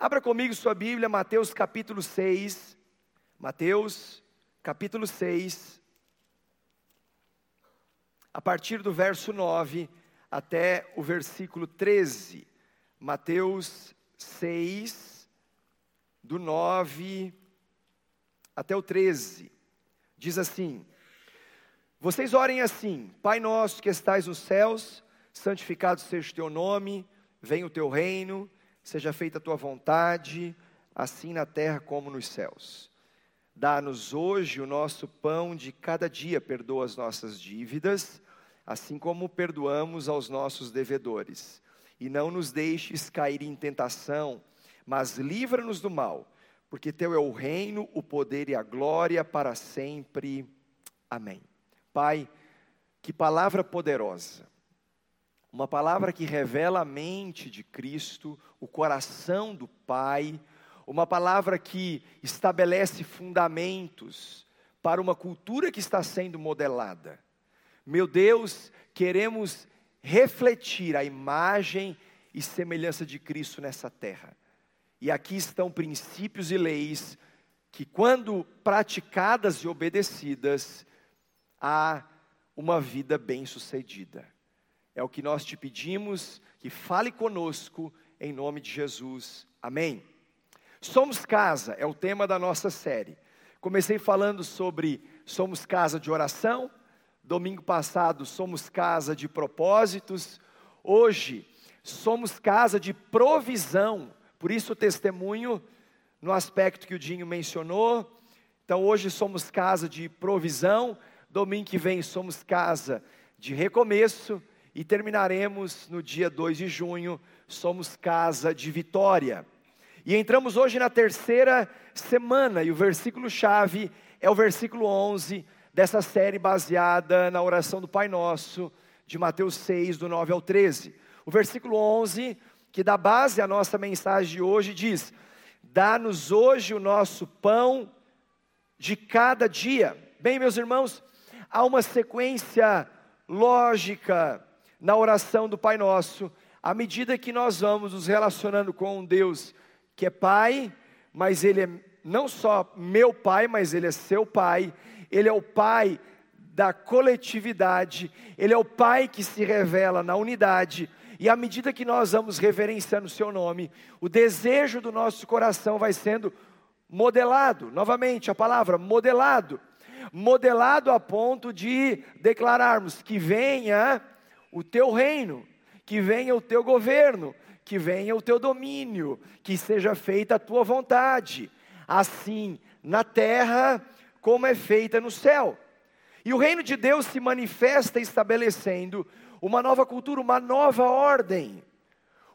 Abra comigo sua Bíblia, Mateus capítulo 6. Mateus capítulo 6. A partir do verso 9 até o versículo 13. Mateus 6, do 9 até o 13. Diz assim: Vocês orem assim: Pai nosso que estais nos céus, santificado seja o teu nome, venha o teu reino, seja feita a tua vontade, assim na terra como nos céus. Dá-nos hoje o nosso pão de cada dia, perdoa as nossas dívidas, assim como perdoamos aos nossos devedores. E não nos deixes cair em tentação, mas livra-nos do mal, porque teu é o reino, o poder e a glória para sempre. Amém. Pai, que palavra poderosa. Uma palavra que revela a mente de Cristo, o coração do Pai, uma palavra que estabelece fundamentos para uma cultura que está sendo modelada. Meu Deus, queremos refletir a imagem e semelhança de Cristo nessa terra. E aqui estão princípios e leis que, quando praticadas e obedecidas, há uma vida bem-sucedida. É o que nós te pedimos, que fale conosco em nome de Jesus. Amém. Somos casa é o tema da nossa série. Comecei falando sobre somos casa de oração, domingo passado somos casa de propósitos, hoje somos casa de provisão. Por isso o testemunho no aspecto que o Dinho mencionou. Então hoje somos casa de provisão, domingo que vem somos casa de recomeço e terminaremos no dia 2 de junho, somos casa de vitória. E entramos hoje na terceira semana e o versículo chave é o versículo 11 dessa série baseada na oração do Pai Nosso de Mateus 6 do 9 ao 13. O versículo 11 que dá base à nossa mensagem de hoje, diz: Dá-nos hoje o nosso pão de cada dia. Bem, meus irmãos, há uma sequência lógica na oração do Pai Nosso, à medida que nós vamos nos relacionando com um Deus que é Pai, mas Ele é não só meu Pai, mas Ele é seu Pai, Ele é o Pai da coletividade, Ele é o Pai que se revela na unidade, e à medida que nós vamos reverenciando o seu nome, o desejo do nosso coração vai sendo modelado, novamente a palavra modelado, modelado a ponto de declararmos que venha o teu reino, que venha o teu governo, que venha o teu domínio, que seja feita a tua vontade, assim na terra como é feita no céu. E o reino de Deus se manifesta estabelecendo uma nova cultura, uma nova ordem.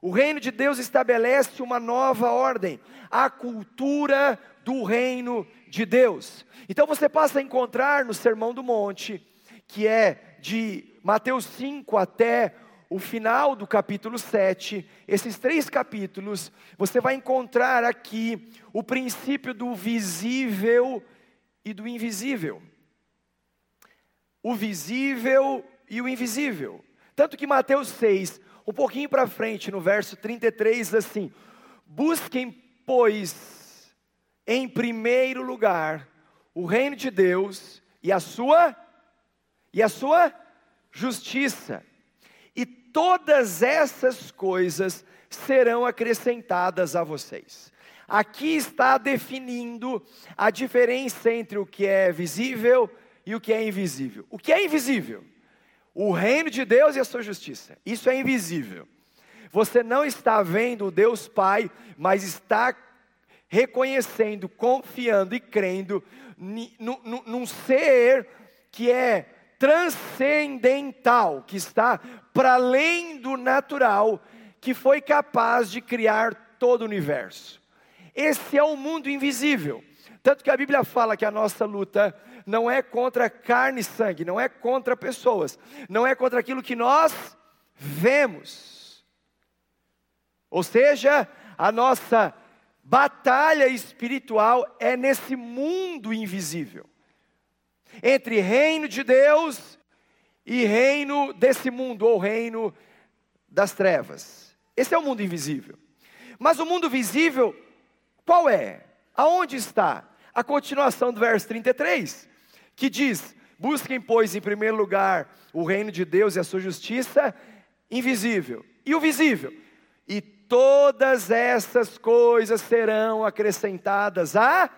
O reino de Deus estabelece uma nova ordem, a cultura do reino de Deus. Então você passa a encontrar no Sermão do Monte, que é de Mateus 5 até o final do capítulo 7, esses três capítulos, você vai encontrar aqui o princípio do visível e do invisível. O visível e o invisível. Tanto que Mateus 6, um pouquinho para frente, no verso 33, diz assim: Busquem, pois, em primeiro lugar o reino de Deus e a sua e a sua justiça. E todas essas coisas serão acrescentadas a vocês. Aqui está definindo a diferença entre o que é visível e o que é invisível. O que é invisível? o reino de Deus e a sua justiça. Isso é invisível. Você não está vendo o Deus Pai, mas está reconhecendo, confiando e crendo num ser que é transcendental, que está para além do natural, que foi capaz de criar todo o universo. Esse é o mundo invisível. Tanto que a Bíblia fala que a nossa luta não é contra carne e sangue, não é contra pessoas, não é contra aquilo que nós vemos. Ou seja, a nossa batalha espiritual é nesse mundo invisível entre reino de Deus e reino desse mundo, ou reino das trevas. Esse é o mundo invisível. Mas o mundo visível, qual é? Aonde está? A continuação do verso 33, que diz: Busquem, pois, em primeiro lugar o reino de Deus e a sua justiça invisível. E o visível? E todas essas coisas serão acrescentadas a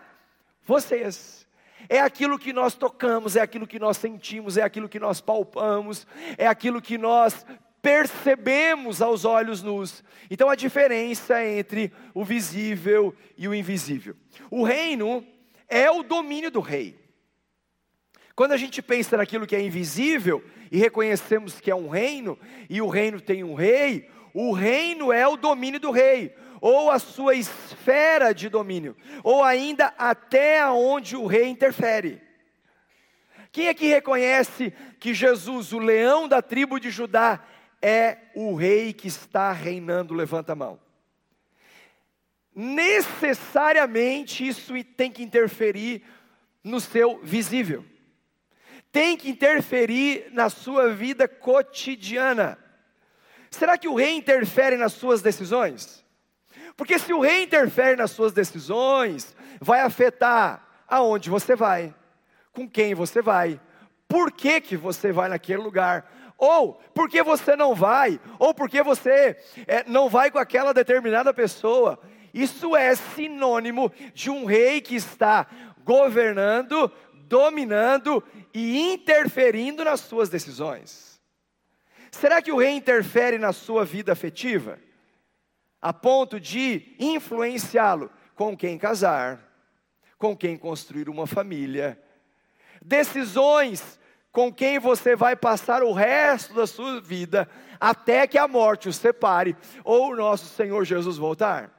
vocês. É aquilo que nós tocamos, é aquilo que nós sentimos, é aquilo que nós palpamos, é aquilo que nós percebemos aos olhos nus. Então a diferença entre o visível e o invisível. O reino é o domínio do rei. Quando a gente pensa naquilo que é invisível e reconhecemos que é um reino, e o reino tem um rei, o reino é o domínio do rei, ou a sua esfera de domínio, ou ainda até onde o rei interfere. Quem aqui reconhece que Jesus, o leão da tribo de Judá, é o rei que está reinando, levanta a mão. Necessariamente isso tem que interferir no seu visível, tem que interferir na sua vida cotidiana. Será que o rei interfere nas suas decisões? Porque se o rei interfere nas suas decisões, vai afetar aonde você vai, com quem você vai, por que, que você vai naquele lugar, ou porque você não vai, ou porque você é, não vai com aquela determinada pessoa. Isso é sinônimo de um rei que está governando, dominando e interferindo nas suas decisões. Será que o rei interfere na sua vida afetiva? A ponto de influenciá-lo com quem casar, com quem construir uma família, decisões com quem você vai passar o resto da sua vida, até que a morte o separe, ou o nosso Senhor Jesus voltar.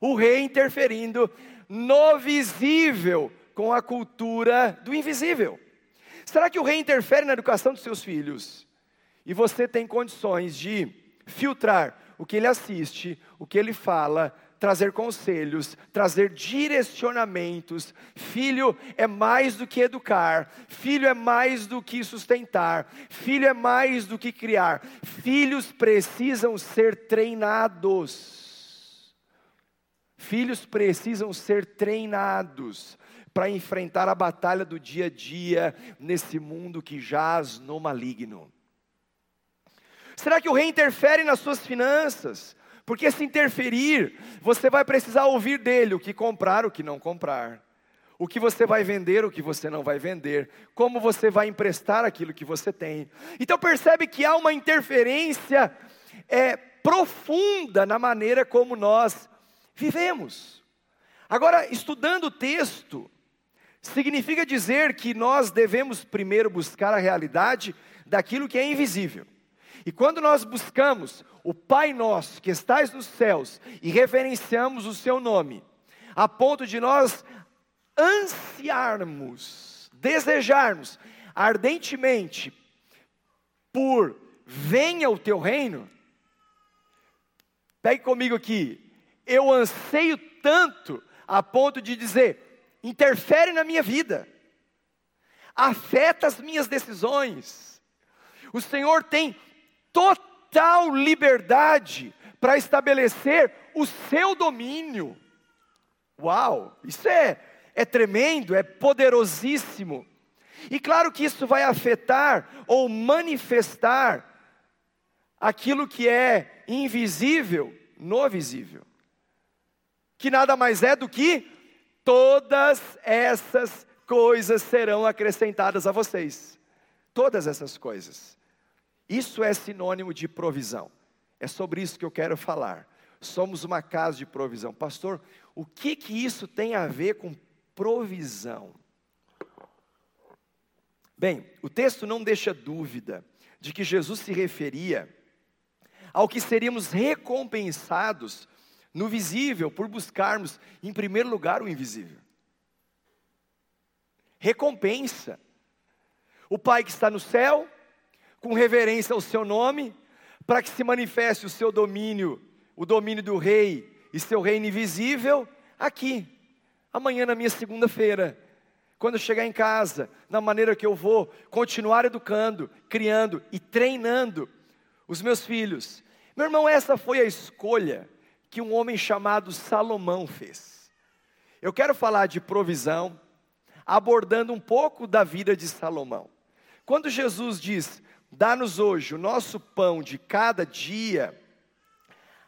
O rei interferindo no visível com a cultura do invisível. Será que o rei interfere na educação dos seus filhos? E você tem condições de filtrar o que ele assiste, o que ele fala, trazer conselhos, trazer direcionamentos. Filho é mais do que educar, filho é mais do que sustentar, filho é mais do que criar. Filhos precisam ser treinados. Filhos precisam ser treinados para enfrentar a batalha do dia a dia nesse mundo que jaz no maligno. Será que o rei interfere nas suas finanças? Porque se interferir, você vai precisar ouvir dele o que comprar, o que não comprar. O que você vai vender, o que você não vai vender. Como você vai emprestar aquilo que você tem. Então percebe que há uma interferência é, profunda na maneira como nós vivemos. Agora, estudando o texto, significa dizer que nós devemos primeiro buscar a realidade daquilo que é invisível. E quando nós buscamos o Pai Nosso que estais nos céus e reverenciamos o seu nome, a ponto de nós ansiarmos, desejarmos ardentemente por venha o teu reino, pegue comigo aqui, eu anseio tanto a ponto de dizer, interfere na minha vida, afeta as minhas decisões. O Senhor tem total liberdade para estabelecer o seu domínio. Uau, isso é, é tremendo, é poderosíssimo. E claro que isso vai afetar ou manifestar aquilo que é invisível no visível, que nada mais é do que todas essas coisas serão acrescentadas a vocês. Todas essas coisas. Isso é sinônimo de provisão. É sobre isso que eu quero falar. Somos uma casa de provisão. Pastor, o que que isso tem a ver com provisão? Bem, o texto não deixa dúvida de que Jesus se referia ao que seríamos recompensados no visível por buscarmos, em primeiro lugar, o invisível. Recompensa. O Pai que está no céu com reverência ao seu nome, para que se manifeste o seu domínio, o domínio do rei e seu reino invisível aqui, amanhã na minha segunda-feira. Quando eu chegar em casa, na maneira que eu vou continuar educando, criando e treinando os meus filhos. Meu irmão, essa foi a escolha que um homem chamado Salomão fez. Eu quero falar de provisão, abordando um pouco da vida de Salomão. Quando Jesus diz: Dá-nos hoje o nosso pão de cada dia,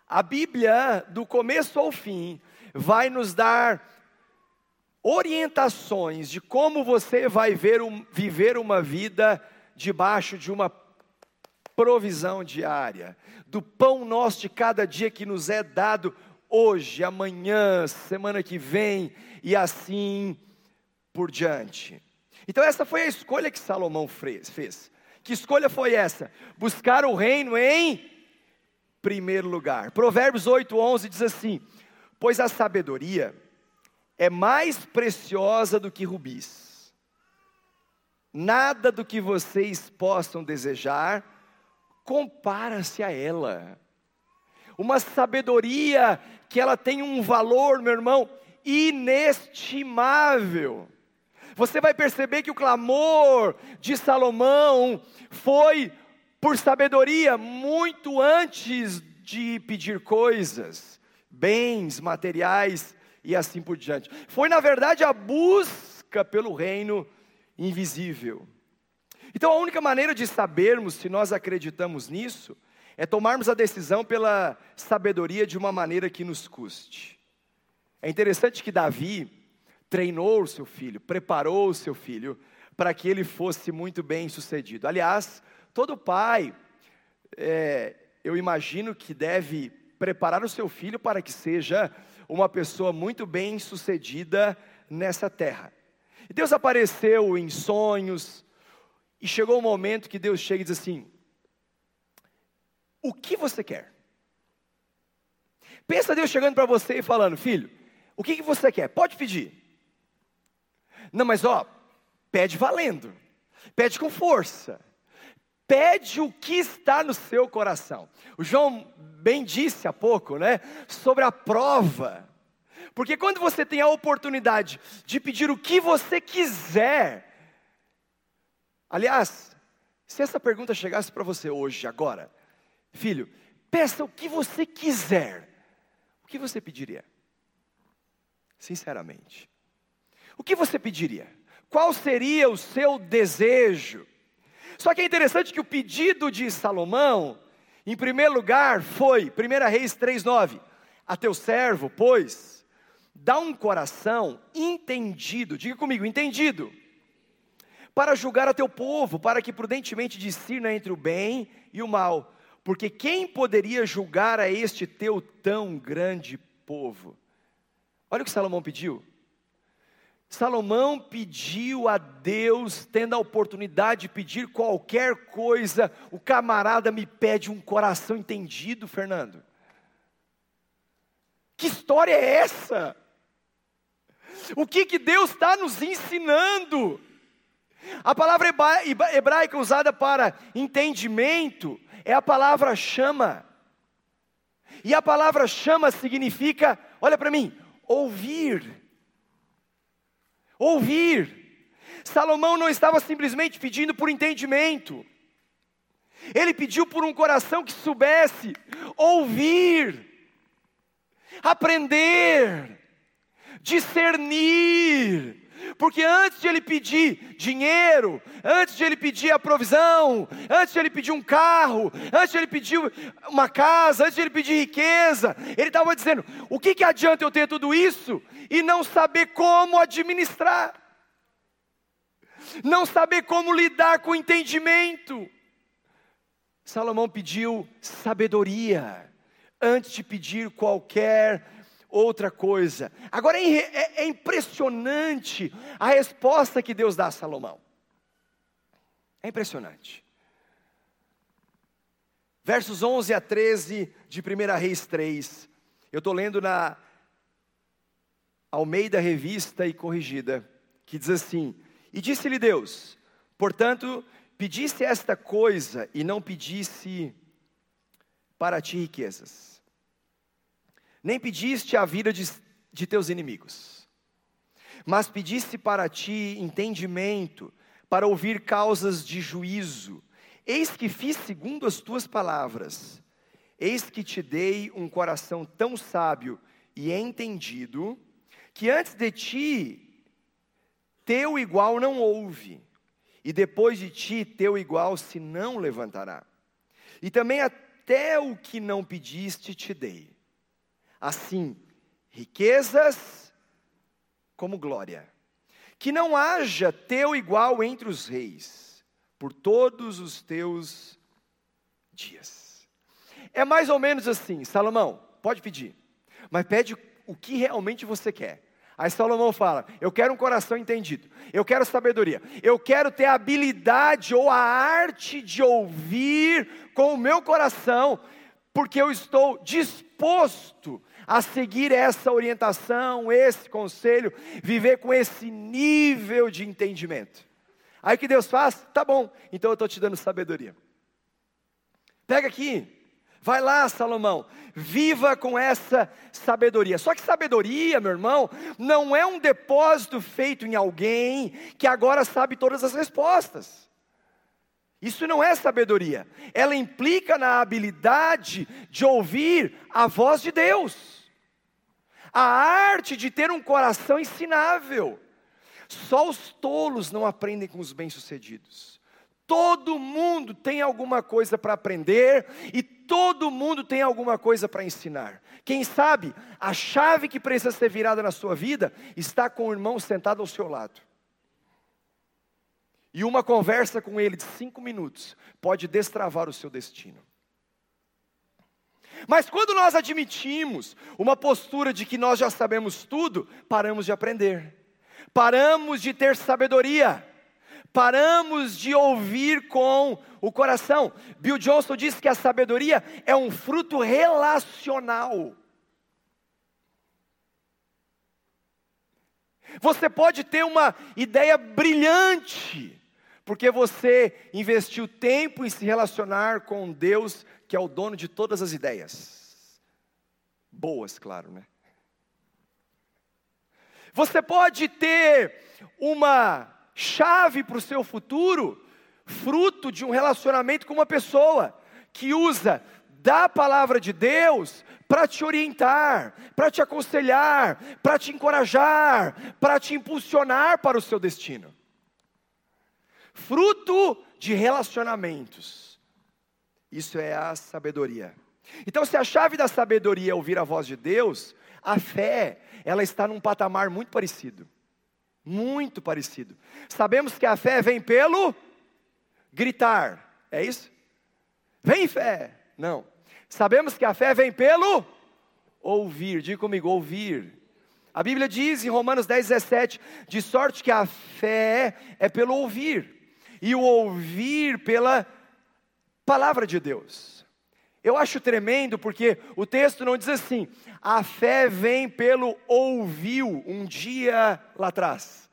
a Bíblia, do começo ao fim, vai nos dar orientações de como você vai um, viver uma vida debaixo de uma provisão diária, do pão nosso de cada dia que nos é dado hoje, amanhã, semana que vem e assim por diante. Então, essa foi a escolha que Salomão fez. Que escolha foi essa? Buscar o reino em primeiro lugar. Provérbios 8, 11 diz assim: Pois a sabedoria é mais preciosa do que rubis. Nada do que vocês possam desejar compara-se a ela. Uma sabedoria que ela tem um valor, meu irmão, inestimável. Você vai perceber que o clamor de Salomão foi por sabedoria muito antes de pedir coisas, bens materiais e assim por diante. Foi, na verdade, a busca pelo reino invisível. Então, a única maneira de sabermos se nós acreditamos nisso é tomarmos a decisão pela sabedoria de uma maneira que nos custe. É interessante que Davi treinou o seu filho, preparou o seu filho para que ele fosse muito bem sucedido. Aliás, todo pai, é, eu imagino que deve preparar o seu filho para que seja uma pessoa muito bem sucedida nessa terra. E Deus apareceu em sonhos, e chegou o um momento que Deus chega e diz assim: O que você quer? Pensa Deus chegando para você e falando: Filho, o que, que você quer? Pode pedir. Não, mas ó, pede valendo, pede com força, pede o que está no seu coração. O João bem disse há pouco, né, sobre a prova. Porque quando você tem a oportunidade de pedir o que você quiser, aliás, se essa pergunta chegasse para você hoje, agora, filho, peça o que você quiser, o que você pediria? Sinceramente, o que você pediria? Qual seria o seu desejo? Só que é interessante que o pedido de Salomão, em primeiro lugar, foi, 1 Reis 3,9: A teu servo, pois, dá um coração entendido, diga comigo, entendido, para julgar a teu povo, para que prudentemente discirna entre o bem e o mal, porque quem poderia julgar a este teu tão grande povo? Olha o que Salomão pediu. Salomão pediu a Deus, tendo a oportunidade de pedir qualquer coisa, o camarada me pede um coração entendido, Fernando. Que história é essa? O que, que Deus está nos ensinando? A palavra hebraica usada para entendimento é a palavra chama. E a palavra chama significa, olha para mim, ouvir ouvir. Salomão não estava simplesmente pedindo por entendimento, ele pediu por um coração que soubesse ouvir, aprender, discernir, porque antes de ele pedir dinheiro, antes de ele pedir a provisão, antes de ele pedir um carro, antes de ele pedir uma casa, antes de ele pedir riqueza, ele estava dizendo: o que, que adianta eu ter tudo isso e não saber como administrar, não saber como lidar com o entendimento? Salomão pediu sabedoria antes de pedir qualquer outra coisa. Agora é, é, é impressionante a resposta que Deus dá a Salomão. É impressionante. Versos 11 a 13 de 1 Reis 3. Eu estou lendo na Almeida Revista e Corrigida, que diz assim: E disse-lhe Deus: Portanto, pedisse esta coisa e não pedisse para ti riquezas nem pediste a vida de, de teus inimigos, mas pediste para ti entendimento, para ouvir causas de juízo. Eis que fiz segundo as tuas palavras. Eis que te dei um coração tão sábio e entendido, que antes de ti, teu igual não houve, e depois de ti, teu igual se não levantará. E também até o que não pediste te dei. Assim, riquezas como glória. Que não haja teu igual entre os reis, por todos os teus dias. É mais ou menos assim, Salomão, pode pedir, mas pede o que realmente você quer. Aí Salomão fala: Eu quero um coração entendido, eu quero sabedoria, eu quero ter a habilidade ou a arte de ouvir com o meu coração, porque eu estou disposto a seguir essa orientação, esse conselho, viver com esse nível de entendimento. Aí o que Deus faz? Tá bom, então eu estou te dando sabedoria. Pega aqui, vai lá, Salomão, viva com essa sabedoria. Só que sabedoria, meu irmão, não é um depósito feito em alguém que agora sabe todas as respostas. Isso não é sabedoria, ela implica na habilidade de ouvir a voz de Deus, a arte de ter um coração ensinável. Só os tolos não aprendem com os bem-sucedidos. Todo mundo tem alguma coisa para aprender e todo mundo tem alguma coisa para ensinar. Quem sabe a chave que precisa ser virada na sua vida está com o irmão sentado ao seu lado. E uma conversa com ele de cinco minutos pode destravar o seu destino. Mas quando nós admitimos uma postura de que nós já sabemos tudo, paramos de aprender, paramos de ter sabedoria, paramos de ouvir com o coração. Bill Johnson diz que a sabedoria é um fruto relacional. Você pode ter uma ideia brilhante, porque você investiu tempo em se relacionar com Deus, que é o dono de todas as ideias. Boas, claro, né? Você pode ter uma chave para o seu futuro, fruto de um relacionamento com uma pessoa que usa da palavra de Deus para te orientar, para te aconselhar, para te encorajar, para te impulsionar para o seu destino fruto de relacionamentos. Isso é a sabedoria. Então, se a chave da sabedoria é ouvir a voz de Deus, a fé, ela está num patamar muito parecido. Muito parecido. Sabemos que a fé vem pelo gritar, é isso? Vem fé. Não. Sabemos que a fé vem pelo ouvir. Diga comigo, ouvir. A Bíblia diz em Romanos 10, 17: de sorte que a fé é pelo ouvir e o ouvir pela palavra de Deus. Eu acho tremendo porque o texto não diz assim: a fé vem pelo ouviu um dia lá atrás.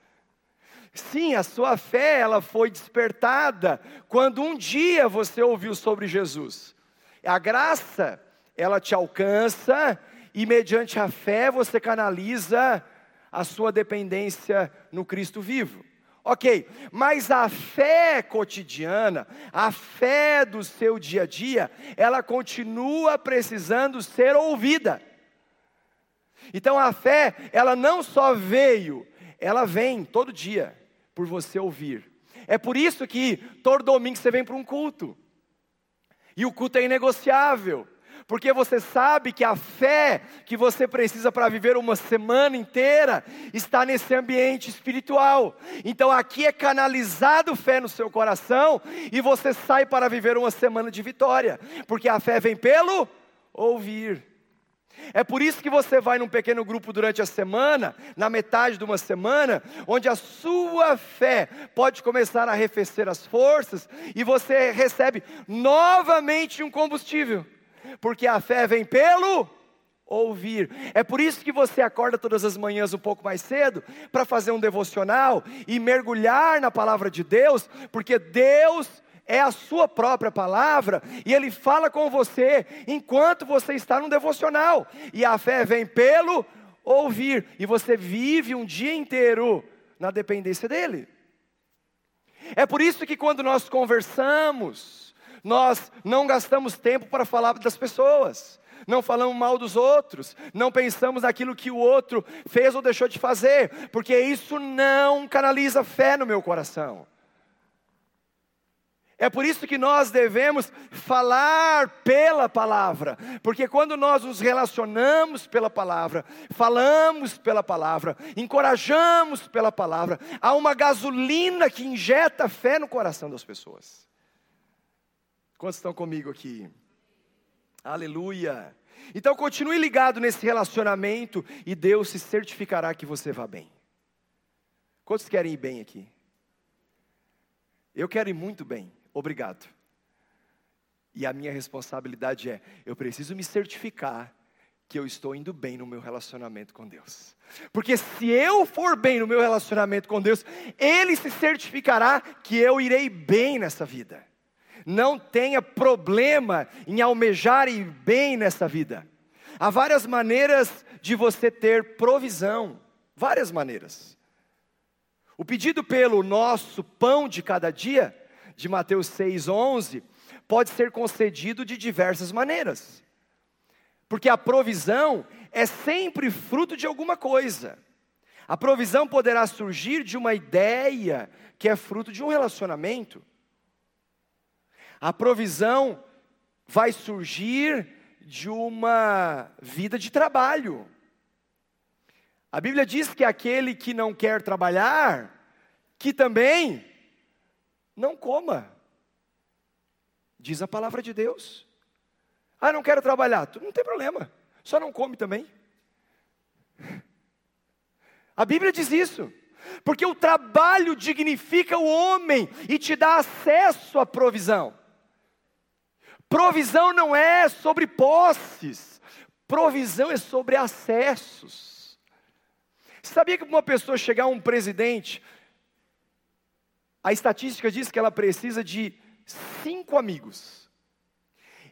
Sim, a sua fé ela foi despertada quando um dia você ouviu sobre Jesus. A graça ela te alcança e mediante a fé você canaliza a sua dependência no Cristo vivo. Ok, mas a fé cotidiana, a fé do seu dia a dia, ela continua precisando ser ouvida. Então a fé, ela não só veio, ela vem todo dia por você ouvir. É por isso que todo domingo você vem para um culto. E o culto é inegociável porque você sabe que a fé que você precisa para viver uma semana inteira está nesse ambiente espiritual. Então aqui é canalizado fé no seu coração e você sai para viver uma semana de vitória, porque a fé vem pelo ouvir. É por isso que você vai num pequeno grupo durante a semana, na metade de uma semana, onde a sua fé pode começar a arrefecer as forças e você recebe novamente um combustível porque a fé vem pelo ouvir. É por isso que você acorda todas as manhãs um pouco mais cedo para fazer um devocional e mergulhar na palavra de Deus, porque Deus é a sua própria palavra e ele fala com você enquanto você está no devocional. E a fé vem pelo ouvir e você vive um dia inteiro na dependência dele. É por isso que quando nós conversamos, Nós não gastamos tempo para falar das pessoas, não falamos mal dos outros, não pensamos naquilo que o outro fez ou deixou de fazer, porque isso não canaliza fé no meu coração. É por isso que nós devemos falar pela palavra, porque quando nós nos relacionamos pela palavra, falamos pela palavra, encorajamos pela palavra, há uma gasolina que injeta fé no coração das pessoas. Quantos estão comigo aqui? Aleluia. Então continue ligado nesse relacionamento e Deus se certificará que você vá bem. Quantos querem ir bem aqui? Eu quero ir muito bem. Obrigado. E a minha responsabilidade é: eu preciso me certificar que eu estou indo bem no meu relacionamento com Deus. Porque se eu for bem no meu relacionamento com Deus, Ele se certificará que eu irei bem nessa vida. Não tenha problema em almejar ir bem nessa vida. Há várias maneiras de você ter provisão, várias maneiras. O pedido pelo nosso pão de cada dia de Mateus 6,11, pode ser concedido de diversas maneiras. Porque a provisão é sempre fruto de alguma coisa. A provisão poderá surgir de uma ideia que é fruto de um relacionamento. A provisão vai surgir de uma vida de trabalho. A Bíblia diz que aquele que não quer trabalhar, que também não coma. Diz a palavra de Deus. Ah, não quero trabalhar. Não tem problema. Só não come também. A Bíblia diz isso. Porque o trabalho dignifica o homem e te dá acesso à provisão. Provisão não é sobre posses, provisão é sobre acessos. Sabia que uma pessoa chegar a um presidente, a estatística diz que ela precisa de cinco amigos.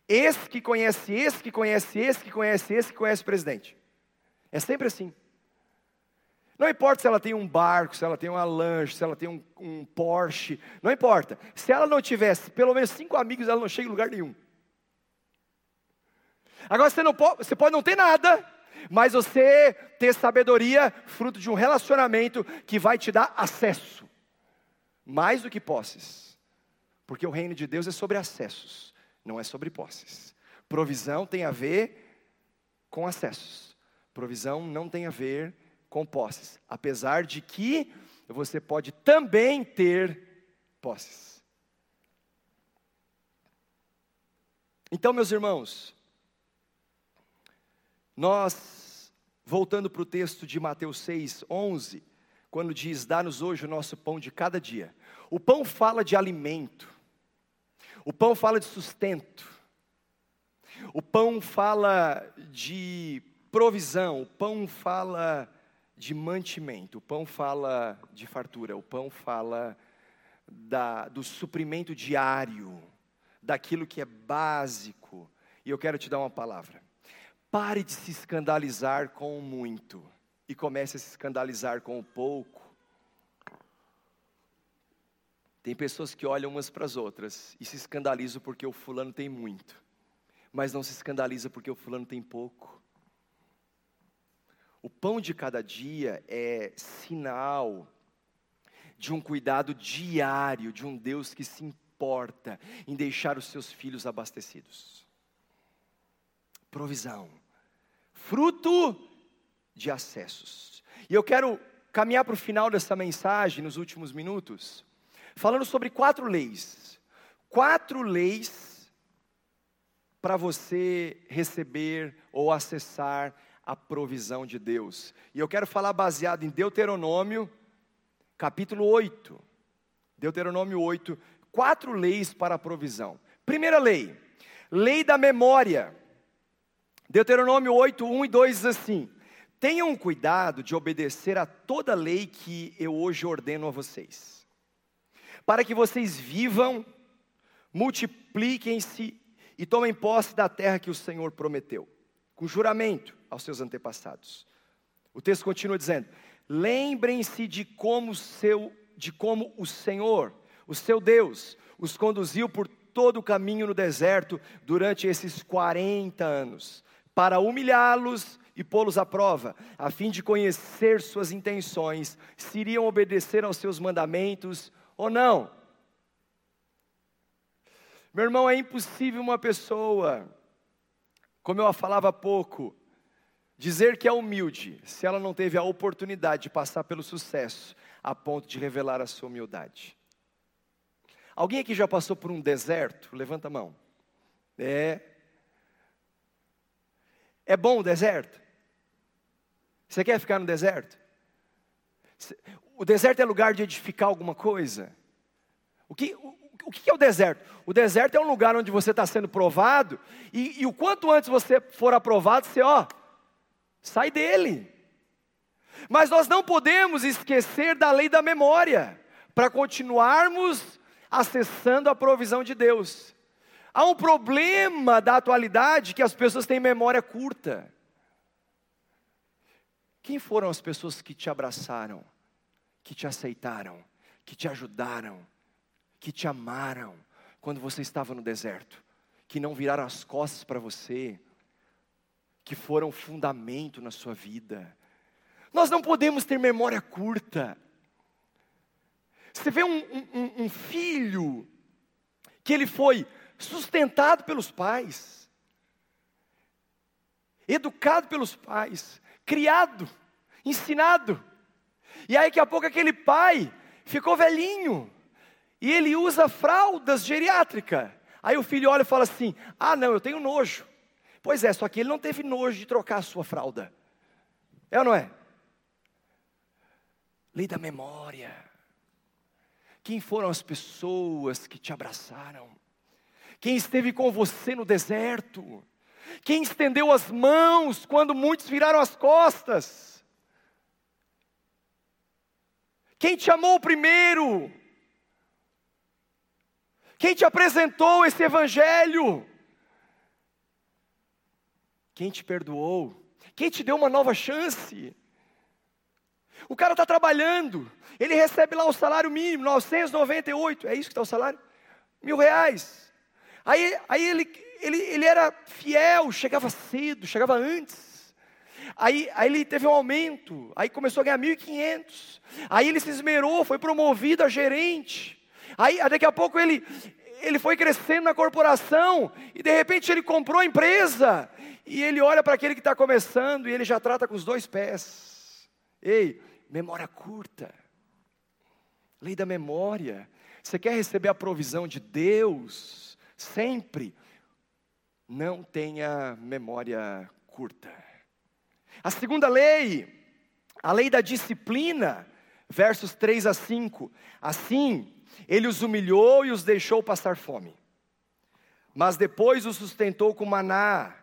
Esse que conhece esse, que conhece esse, que conhece esse, que conhece o presidente. É sempre assim. Não importa se ela tem um barco, se ela tem uma lanche, se ela tem um, um Porsche, não importa. Se ela não tivesse pelo menos cinco amigos, ela não chega em lugar nenhum. Agora você, não pode, você pode não ter nada, mas você ter sabedoria, fruto de um relacionamento que vai te dar acesso mais do que posses, porque o reino de Deus é sobre acessos, não é sobre posses. Provisão tem a ver com acessos, provisão não tem a ver com posses, apesar de que você pode também ter posses. Então, meus irmãos, nós, voltando para o texto de Mateus 6, 11, quando diz: Dá-nos hoje o nosso pão de cada dia. O pão fala de alimento, o pão fala de sustento, o pão fala de provisão, o pão fala de mantimento, o pão fala de fartura, o pão fala da, do suprimento diário, daquilo que é básico. E eu quero te dar uma palavra. Pare de se escandalizar com o muito e comece a se escandalizar com o pouco. Tem pessoas que olham umas para as outras e se escandalizam porque o fulano tem muito, mas não se escandaliza porque o fulano tem pouco. O pão de cada dia é sinal de um cuidado diário de um Deus que se importa em deixar os seus filhos abastecidos. Provisão, fruto de acessos. E eu quero caminhar para o final dessa mensagem, nos últimos minutos, falando sobre quatro leis. Quatro leis para você receber ou acessar a provisão de Deus. E eu quero falar baseado em Deuteronômio, capítulo 8. Deuteronômio 8, quatro leis para a provisão. Primeira lei, lei da memória. Deuteronômio 8, 1 e 2 diz assim: Tenham cuidado de obedecer a toda lei que eu hoje ordeno a vocês, para que vocês vivam, multipliquem-se e tomem posse da terra que o Senhor prometeu, com juramento aos seus antepassados. O texto continua dizendo: Lembrem-se de como seu, de como o Senhor, o seu Deus, os conduziu por todo o caminho no deserto durante esses 40 anos, para humilhá-los e pô-los à prova, a fim de conhecer suas intenções, se iriam obedecer aos seus mandamentos ou não. Meu irmão, é impossível uma pessoa, como eu falava há pouco, dizer que é humilde, se ela não teve a oportunidade de passar pelo sucesso, a ponto de revelar a sua humildade. Alguém aqui já passou por um deserto? Levanta a mão. É. É bom o deserto? Você quer ficar no deserto? O deserto é lugar de edificar alguma coisa? O que, o, que é o deserto? O deserto é um lugar onde você está sendo provado, e, e, o quanto antes você for aprovado, você, ó, sai dele. Mas nós não podemos esquecer da lei da memória, para continuarmos acessando a provisão de Deus. Há um problema da atualidade que as pessoas têm memória curta. Quem foram as pessoas que te abraçaram, que te aceitaram, que te ajudaram, que te amaram quando você estava no deserto, que não viraram as costas para você, que foram fundamento na sua vida. Nós não podemos ter memória curta. Você vê um, um, um filho que ele foi sustentado pelos pais, educado pelos pais, criado, ensinado. E aí, daqui a pouco, aquele pai ficou velhinho. E ele usa fraldas geriátricas. Aí o filho olha e fala assim: Ah, não, eu tenho nojo. Pois é, só que ele não teve nojo de trocar a sua fralda. É ou não é? Lei da memória. Quem foram as pessoas que te abraçaram? Quem esteve com você no deserto? Quem estendeu as mãos quando muitos viraram as costas? Quem te amou primeiro? Quem te apresentou esse evangelho? Quem te perdoou? Quem te deu uma nova chance? O cara está trabalhando, ele recebe lá o salário mínimo, 998, é isso que está o salário? Mil reais. Aí, aí ele, ele, ele era fiel, chegava cedo, chegava antes. Aí, aí ele teve um aumento, aí começou a ganhar 1.500. Aí ele se esmerou, foi promovido a gerente. Aí daqui a pouco ele, ele foi crescendo na corporação e de repente ele comprou a empresa. E ele olha para aquele que está começando e ele já trata com os dois pés. Ei, memória curta. Lei da memória. Você quer receber a provisão de Deus sempre? Não tenha memória curta. A segunda lei, a lei da disciplina, versos 3 a 5. Assim, ele os humilhou e os deixou passar fome. Mas depois os sustentou com maná,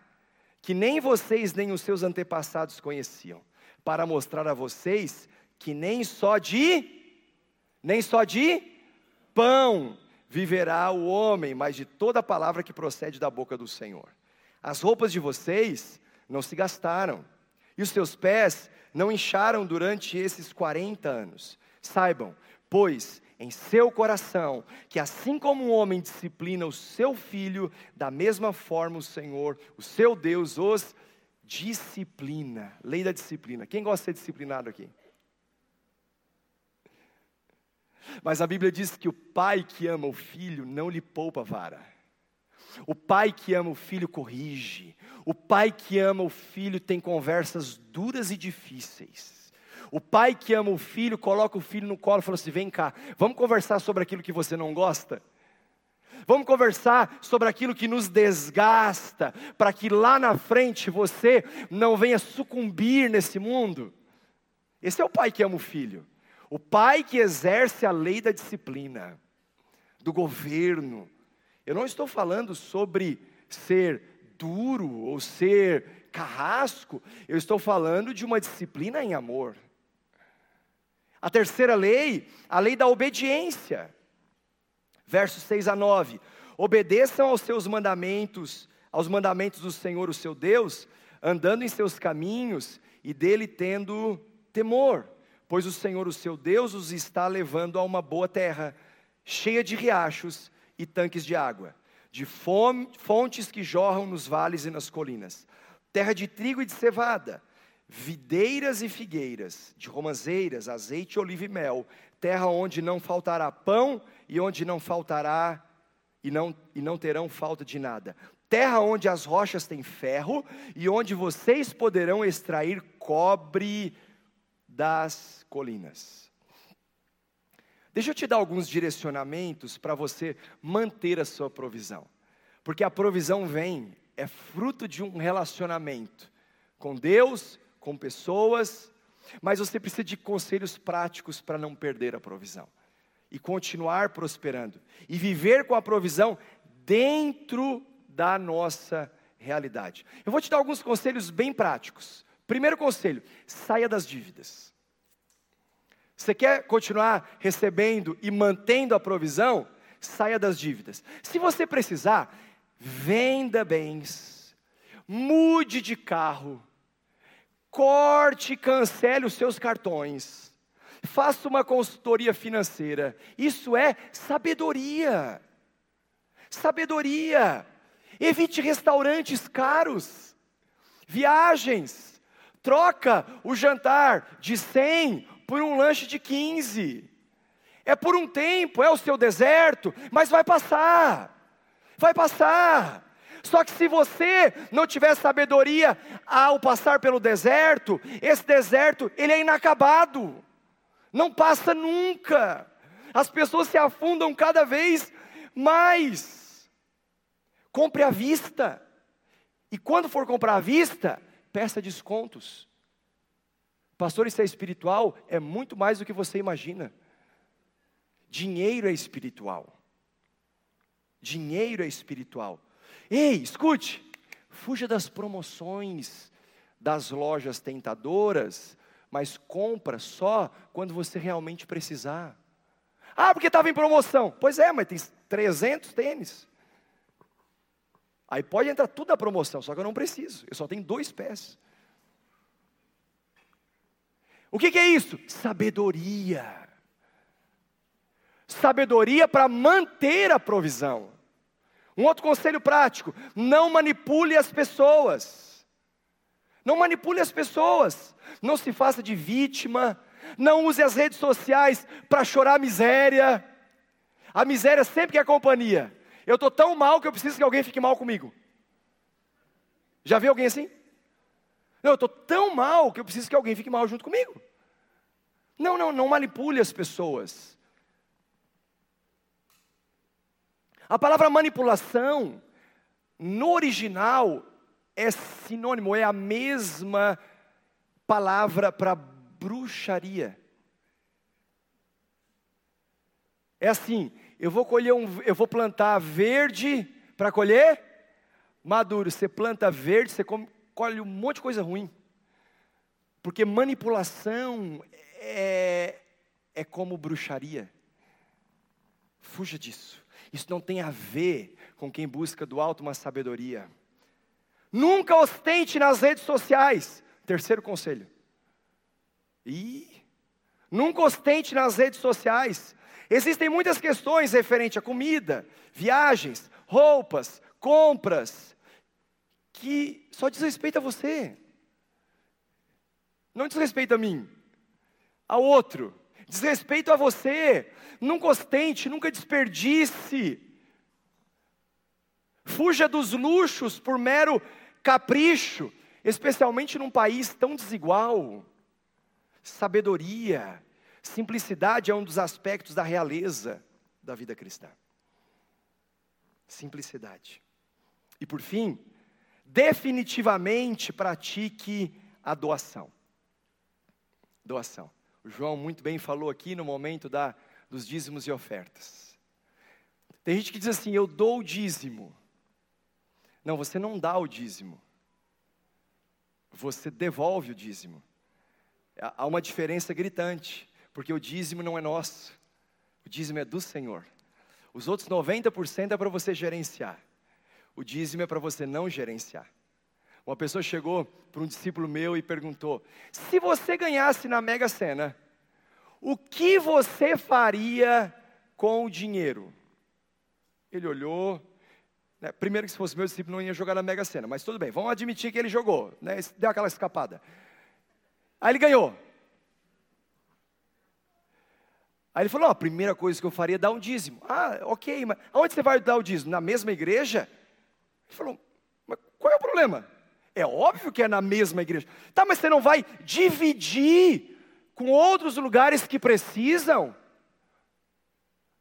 que nem vocês nem os seus antepassados conheciam, para mostrar a vocês que nem só de nem só de pão viverá o homem, mas de toda palavra que procede da boca do Senhor. As roupas de vocês não se gastaram, e os seus pés não incharam durante esses 40 anos. Saibam, pois, em seu coração, que assim como um homem disciplina o seu filho, da mesma forma o Senhor, o seu Deus, os disciplina. Lei da disciplina. Quem gosta de ser disciplinado aqui? Mas a Bíblia diz que o pai que ama o filho não lhe poupa vara. O pai que ama o filho corrige. O pai que ama o filho tem conversas duras e difíceis. O pai que ama o filho coloca o filho no colo e fala assim: vem cá, vamos conversar sobre aquilo que você não gosta? Vamos conversar sobre aquilo que nos desgasta, para que lá na frente você não venha sucumbir nesse mundo. Esse é o pai que ama o filho. O pai que exerce a lei da disciplina, do governo. Eu não estou falando sobre ser duro ou ser carrasco, eu estou falando de uma disciplina em amor. A terceira lei, a lei da obediência. Versos 6 a 9. Obedeçam aos seus mandamentos, aos mandamentos do Senhor, o seu Deus, andando em seus caminhos e dele tendo temor pois o Senhor, o seu Deus, os está levando a uma boa terra, cheia de riachos e tanques de água, de fontes que jorram nos vales e nas colinas, terra de trigo e de cevada, videiras e figueiras, de romazeiras, azeite, oliva e mel, terra onde não faltará pão e onde não faltará e não, e não terão falta de nada. Terra onde as rochas têm ferro e onde vocês poderão extrair cobre das colinas. Deixa eu te dar alguns direcionamentos para você manter a sua provisão. Porque a provisão vem, é fruto de um relacionamento com Deus, com pessoas, mas você precisa de conselhos práticos para não perder a provisão e continuar prosperando e viver com a provisão dentro da nossa realidade. Eu vou te dar alguns conselhos bem práticos. Primeiro conselho: saia das dívidas. Você quer continuar recebendo e mantendo a provisão? Saia das dívidas. Se você precisar, venda bens, mude de carro, corte e cancele os seus cartões, faça uma consultoria financeira. Isso é sabedoria. Sabedoria. Evite restaurantes caros, viagens, troca o jantar de 100 por um lanche de 15. É por um tempo, é o seu deserto, mas vai passar. Vai passar. Só que se você não tiver sabedoria ao passar pelo deserto, esse deserto ele é inacabado. Não passa nunca. As pessoas se afundam cada vez mais. Compre à vista. E quando for comprar à vista, peça descontos. Pastor, isso é espiritual? É muito mais do que você imagina. Dinheiro é espiritual. Dinheiro é espiritual. Ei, escute, fuja das promoções das lojas tentadoras, mas compra só quando você realmente precisar. Ah, porque estava em promoção. Pois é, mas tem 300 tênis. Aí pode entrar tudo na promoção, só que eu não preciso. Eu só tenho dois pés. O que, que é isso? Sabedoria. Sabedoria para manter a provisão. Um outro conselho prático: não manipule as pessoas. Não manipule as pessoas. Não se faça de vítima. Não use as redes sociais para chorar miséria. A miséria sempre quer companhia. Eu estou tão mal que eu preciso que alguém fique mal comigo. Já viu alguém assim? Não, eu estou tão mal que eu preciso que alguém fique mal junto comigo. Não, não, não manipule as pessoas. A palavra manipulação, no original, é sinônimo, é a mesma palavra para bruxaria. É assim, eu vou colher um, eu vou plantar verde para colher maduro. Você planta verde, você colhe um monte de coisa ruim. Porque manipulação é, é como bruxaria. Fuja disso. Isso não tem a ver com quem busca do alto uma sabedoria. Nunca ostente nas redes sociais. Terceiro conselho. E nunca ostente nas redes sociais. Existem muitas questões referentes a comida, viagens, roupas, compras, que só diz respeito a você. Não diz respeito a mim, a outro. Diz respeito a você. Nunca ostente, nunca desperdice. Fuja dos luxos por mero capricho, especialmente num país tão desigual. Sabedoria, simplicidade é um dos aspectos da realeza da vida cristã. Simplicidade. E por fim, definitivamente pratique a doação doação. O João muito bem falou aqui no momento da, dos dízimos e ofertas. Tem gente que diz assim: eu dou o dízimo. Não, você não dá o dízimo. Você devolve o dízimo. Há uma diferença gritante, porque o dízimo não é nosso, o dízimo é do Senhor. Os outros 90% é para você gerenciar, o dízimo é para você não gerenciar. Uma pessoa chegou para um discípulo meu e perguntou: se você ganhasse na Mega Sena, o que você faria com o dinheiro? Ele olhou, Né? Primeiro que se fosse meu discípulo não ia jogar na Mega Sena, mas tudo bem, vamos admitir que ele jogou, né? deu aquela escapada. Aí ele ganhou. Aí ele falou: oh, a primeira coisa que eu faria é dar um dízimo. Ah, ok, mas aonde você vai dar o dízimo? Na mesma igreja? Ele falou: mas qual é o problema? É óbvio que é na mesma igreja. Tá, mas você não vai dividir com outros lugares que precisam?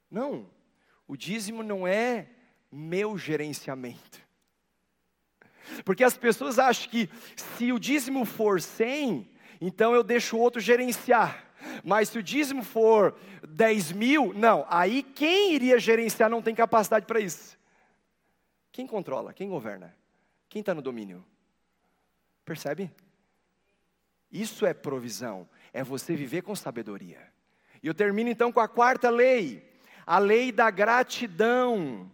Não, o dízimo não é meu gerenciamento. Porque as pessoas acham que se o dízimo for 100, então eu deixo o outro gerenciar. Mas se o dízimo for 10 mil, não, aí quem iria gerenciar não tem capacidade para isso. Quem controla? Quem governa? Quem está no domínio? Percebe? Isso é provisão, é você viver com sabedoria. E eu termino então com a quarta lei, a lei da gratidão.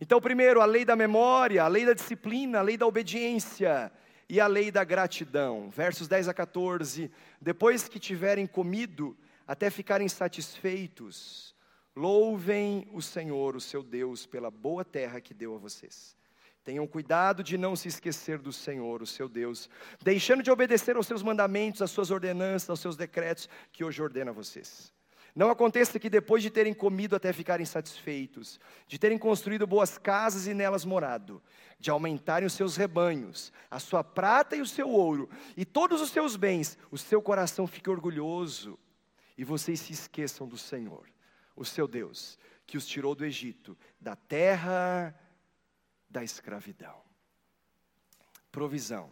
Então, primeiro, a lei da memória, a lei da disciplina, a lei da obediência e a lei da gratidão. Versos 10 a 14. Depois que tiverem comido, até ficarem satisfeitos, louvem o Senhor, o seu Deus, pela boa terra que deu a vocês. Tenham cuidado de não se esquecer do Senhor, o seu Deus, deixando de obedecer aos seus mandamentos, às suas ordenanças, aos seus decretos que hoje ordena a vocês. Não aconteça que depois de terem comido até ficarem satisfeitos, de terem construído boas casas e nelas morado, de aumentarem os seus rebanhos, a sua prata e o seu ouro, e todos os seus bens, o seu coração fique orgulhoso, e vocês se esqueçam do Senhor, o seu Deus, que os tirou do Egito, da terra da escravidão. Provisão.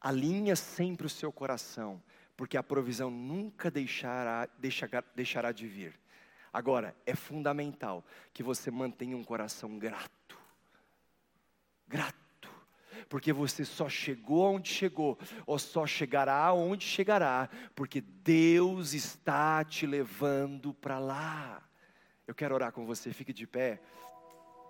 Alinha sempre o seu coração, porque a provisão nunca deixará, deixará, deixará de vir. Agora, é fundamental que você mantenha um coração grato. Grato. Porque você só chegou onde chegou, ou só chegará onde chegará, porque Deus está te levando para lá. Eu quero orar com você, fique de pé.